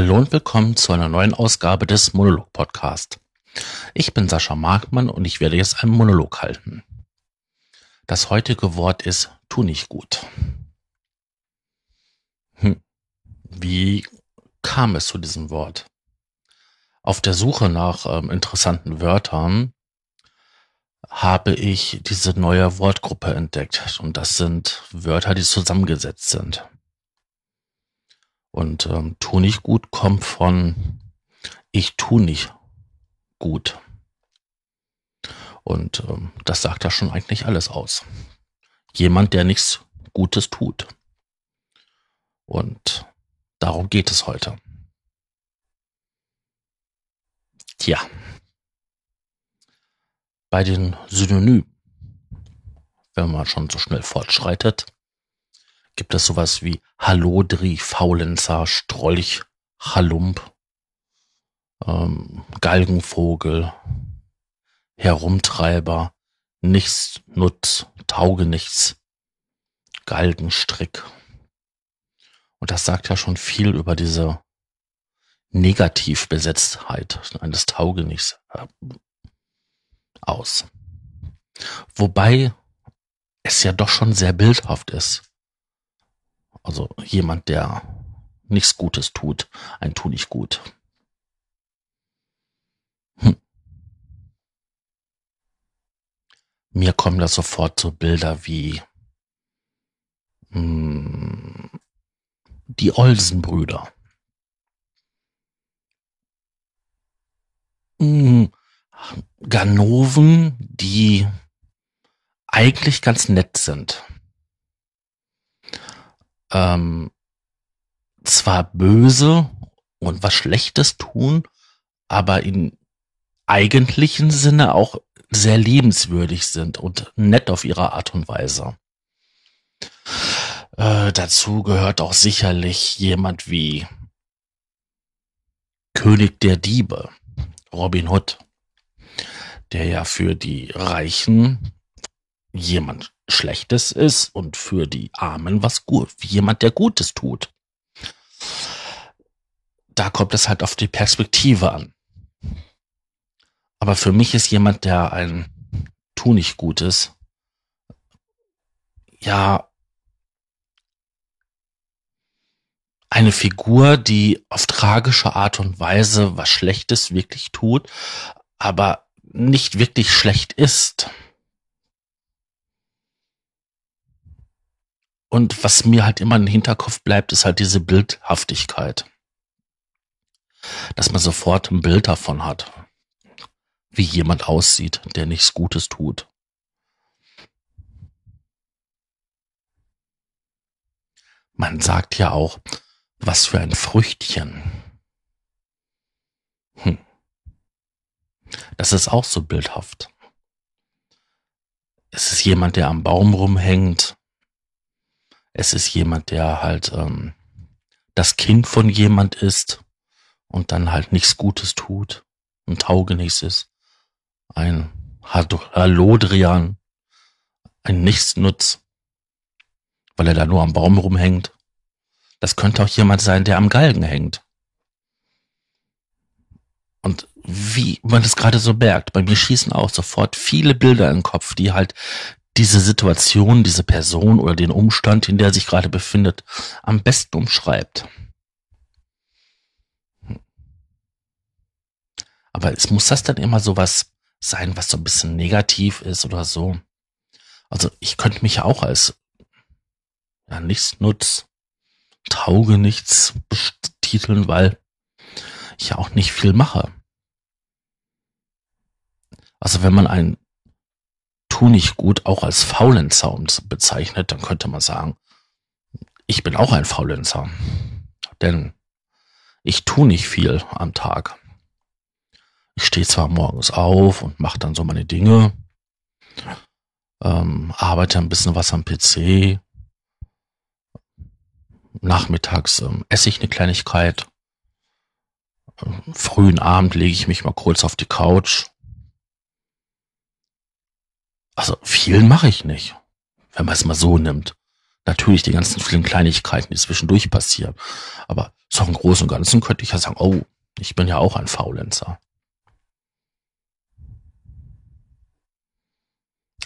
Hallo und willkommen zu einer neuen Ausgabe des Monolog Podcast. Ich bin Sascha Markmann und ich werde jetzt einen Monolog halten. Das heutige Wort ist tu nicht gut. Hm. Wie kam es zu diesem Wort? Auf der Suche nach ähm, interessanten Wörtern habe ich diese neue Wortgruppe entdeckt und das sind Wörter, die zusammengesetzt sind. Und ähm, tu nicht gut kommt von ich tu nicht gut. Und ähm, das sagt ja schon eigentlich alles aus. Jemand, der nichts Gutes tut. Und darum geht es heute. Tja. Bei den Synonymen, wenn man schon so schnell fortschreitet, gibt es sowas wie Hallodri, Faulenzer, Strolch, Halump, ähm, Galgenvogel, Herumtreiber, Nichtsnutz, Taugenichts, Galgenstrick. Und das sagt ja schon viel über diese Negativbesetztheit eines Taugenichts äh, aus. Wobei es ja doch schon sehr bildhaft ist. Also jemand, der nichts Gutes tut, ein tu nicht gut. Hm. Mir kommen da sofort so Bilder wie hm, die Olsenbrüder. Hm, Ganoven, die eigentlich ganz nett sind ähm, zwar böse und was Schlechtes tun, aber in eigentlichen Sinne auch sehr liebenswürdig sind und nett auf ihre Art und Weise. Äh, dazu gehört auch sicherlich jemand wie König der Diebe, Robin Hood, der ja für die Reichen jemand Schlechtes ist und für die Armen was gut, jemand, der Gutes tut. Da kommt es halt auf die Perspektive an. Aber für mich ist jemand, der ein Tu nicht Gutes, ja, eine Figur, die auf tragische Art und Weise was Schlechtes wirklich tut, aber nicht wirklich schlecht ist. Und was mir halt immer im Hinterkopf bleibt, ist halt diese Bildhaftigkeit. Dass man sofort ein Bild davon hat, wie jemand aussieht, der nichts Gutes tut. Man sagt ja auch, was für ein Früchtchen. Hm. Das ist auch so bildhaft. Es ist jemand, der am Baum rumhängt, es ist jemand, der halt ähm, das Kind von jemand ist und dann halt nichts Gutes tut, ein Taugenichts ist, ein Halodrian, ein Nichtsnutz, weil er da nur am Baum rumhängt. Das könnte auch jemand sein, der am Galgen hängt. Und wie man das gerade so merkt, bei mir schießen auch sofort viele Bilder im Kopf, die halt diese Situation, diese Person oder den Umstand, in der er sich gerade befindet, am besten umschreibt. Aber es muss das dann immer so was sein, was so ein bisschen negativ ist oder so. Also ich könnte mich ja auch als ja, nichts nutz, tauge nichts betiteln, weil ich ja auch nicht viel mache. Also wenn man ein tu nicht gut auch als Faulenzer bezeichnet, dann könnte man sagen, ich bin auch ein Faulenzer. Denn ich tu nicht viel am Tag. Ich stehe zwar morgens auf und mache dann so meine Dinge, ähm, arbeite ein bisschen was am PC. Nachmittags ähm, esse ich eine Kleinigkeit. Ähm, frühen Abend lege ich mich mal kurz auf die Couch also viel mache ich nicht, wenn man es mal so nimmt. Natürlich die ganzen vielen Kleinigkeiten, die zwischendurch passieren. Aber so im Großen und Ganzen könnte ich ja sagen, oh, ich bin ja auch ein Faulenzer.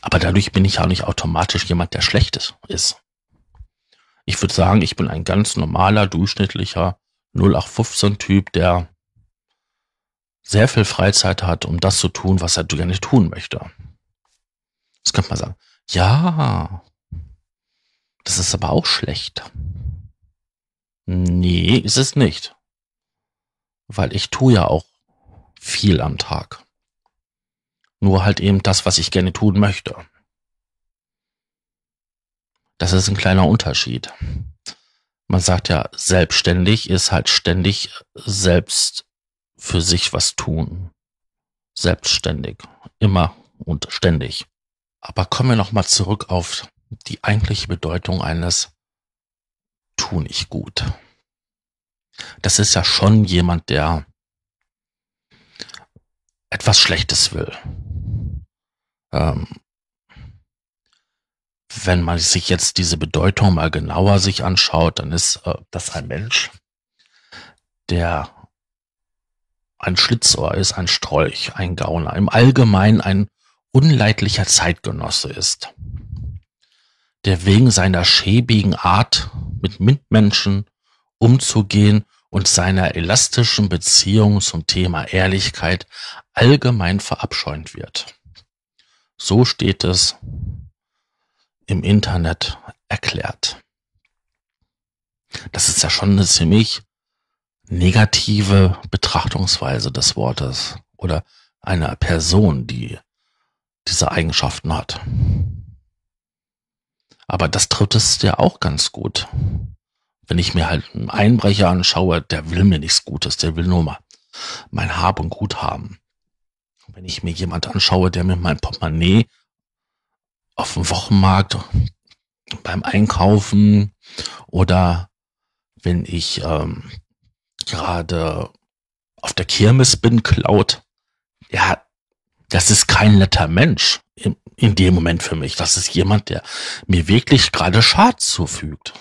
Aber dadurch bin ich ja nicht automatisch jemand, der schlecht ist. Ich würde sagen, ich bin ein ganz normaler, durchschnittlicher 0815-Typ, der sehr viel Freizeit hat, um das zu tun, was er gerne tun möchte. Das könnte man sagen. Ja, das ist aber auch schlecht. Nee, ist es nicht. Weil ich tue ja auch viel am Tag. Nur halt eben das, was ich gerne tun möchte. Das ist ein kleiner Unterschied. Man sagt ja, selbstständig ist halt ständig selbst für sich was tun. Selbstständig. Immer und ständig. Aber kommen wir nochmal zurück auf die eigentliche Bedeutung eines tu nicht gut. Das ist ja schon jemand, der etwas Schlechtes will. Ähm, wenn man sich jetzt diese Bedeutung mal genauer sich anschaut, dann ist äh, das ein Mensch, der ein Schlitzohr ist, ein Strolch, ein Gauner, im Allgemeinen ein unleidlicher Zeitgenosse ist, der wegen seiner schäbigen Art mit Mitmenschen umzugehen und seiner elastischen Beziehung zum Thema Ehrlichkeit allgemein verabscheunt wird. So steht es im Internet erklärt. Das ist ja schon eine ziemlich negative Betrachtungsweise des Wortes oder einer Person, die diese Eigenschaften hat. Aber das trifft es ja auch ganz gut. Wenn ich mir halt einen Einbrecher anschaue, der will mir nichts Gutes, der will nur mal mein Hab und Gut haben. Wenn ich mir jemand anschaue, der mir mein Portemonnaie auf dem Wochenmarkt beim Einkaufen oder wenn ich ähm, gerade auf der Kirmes bin, klaut, ja, das ist kein netter Mensch in, in dem Moment für mich. Das ist jemand, der mir wirklich gerade Schad zufügt.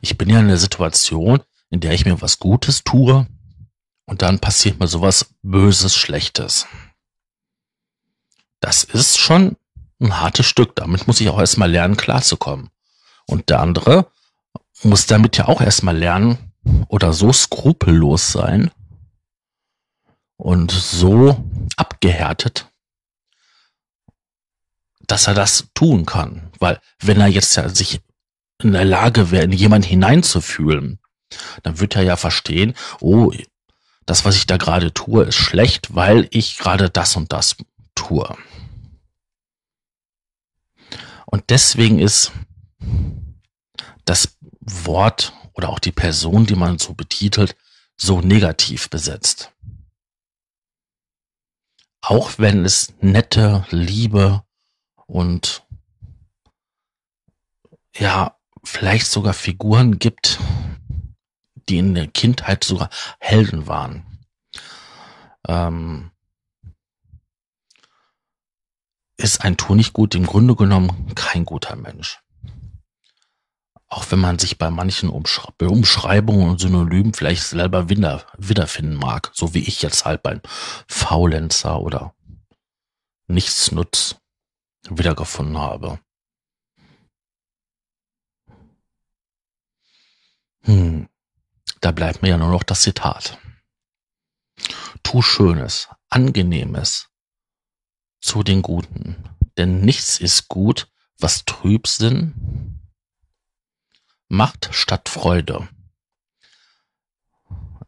Ich bin ja in einer Situation, in der ich mir was Gutes tue und dann passiert mir sowas Böses, Schlechtes. Das ist schon ein hartes Stück. Damit muss ich auch erstmal lernen, klarzukommen. Und der andere muss damit ja auch erstmal lernen oder so skrupellos sein und so abgehärtet, dass er das tun kann. Weil wenn er jetzt ja sich in der Lage wäre, in jemand hineinzufühlen, dann wird er ja verstehen, oh, das, was ich da gerade tue, ist schlecht, weil ich gerade das und das tue. Und deswegen ist das Wort oder auch die Person, die man so betitelt, so negativ besetzt. Auch wenn es nette, Liebe und ja, vielleicht sogar Figuren gibt, die in der Kindheit sogar Helden waren. Ähm, ist ein Tunichtgut im Grunde genommen kein guter Mensch. Auch wenn man sich bei manchen Umschre Umschreibungen und Synonymen vielleicht selber wieder, wiederfinden mag, so wie ich jetzt halt beim Faulenzer oder Nichtsnutz wiedergefunden habe. Hm, da bleibt mir ja nur noch das Zitat. Tu Schönes, Angenehmes, zu den Guten. Denn nichts ist gut, was Trübsinn macht statt Freude.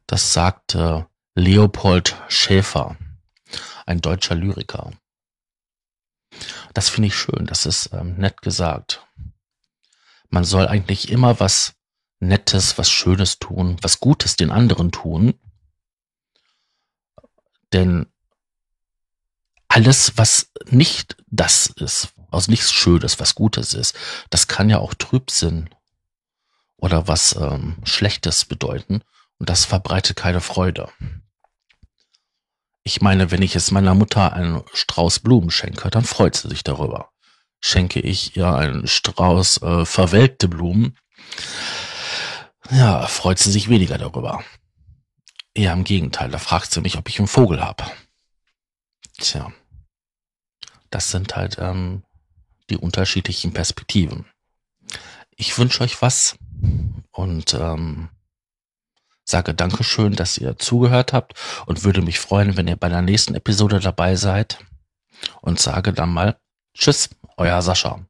Das sagte Leopold Schäfer, ein deutscher Lyriker. Das finde ich schön, das ist ähm, nett gesagt. Man soll eigentlich immer was Nettes, was Schönes tun, was Gutes den anderen tun. Denn alles, was nicht das ist, aus nichts Schönes, was Gutes ist, das kann ja auch Trübsinn oder was ähm, Schlechtes bedeuten und das verbreitet keine Freude. Ich meine, wenn ich jetzt meiner Mutter einen Strauß Blumen schenke, dann freut sie sich darüber. schenke ich ihr einen Strauß äh, verwelkte Blumen, ja, freut sie sich weniger darüber. Eher im Gegenteil, da fragt sie mich, ob ich einen Vogel hab. Tja, das sind halt ähm, die unterschiedlichen Perspektiven. Ich wünsche euch was und ähm, sage Dankeschön, dass ihr zugehört habt und würde mich freuen, wenn ihr bei der nächsten Episode dabei seid und sage dann mal Tschüss, euer Sascha.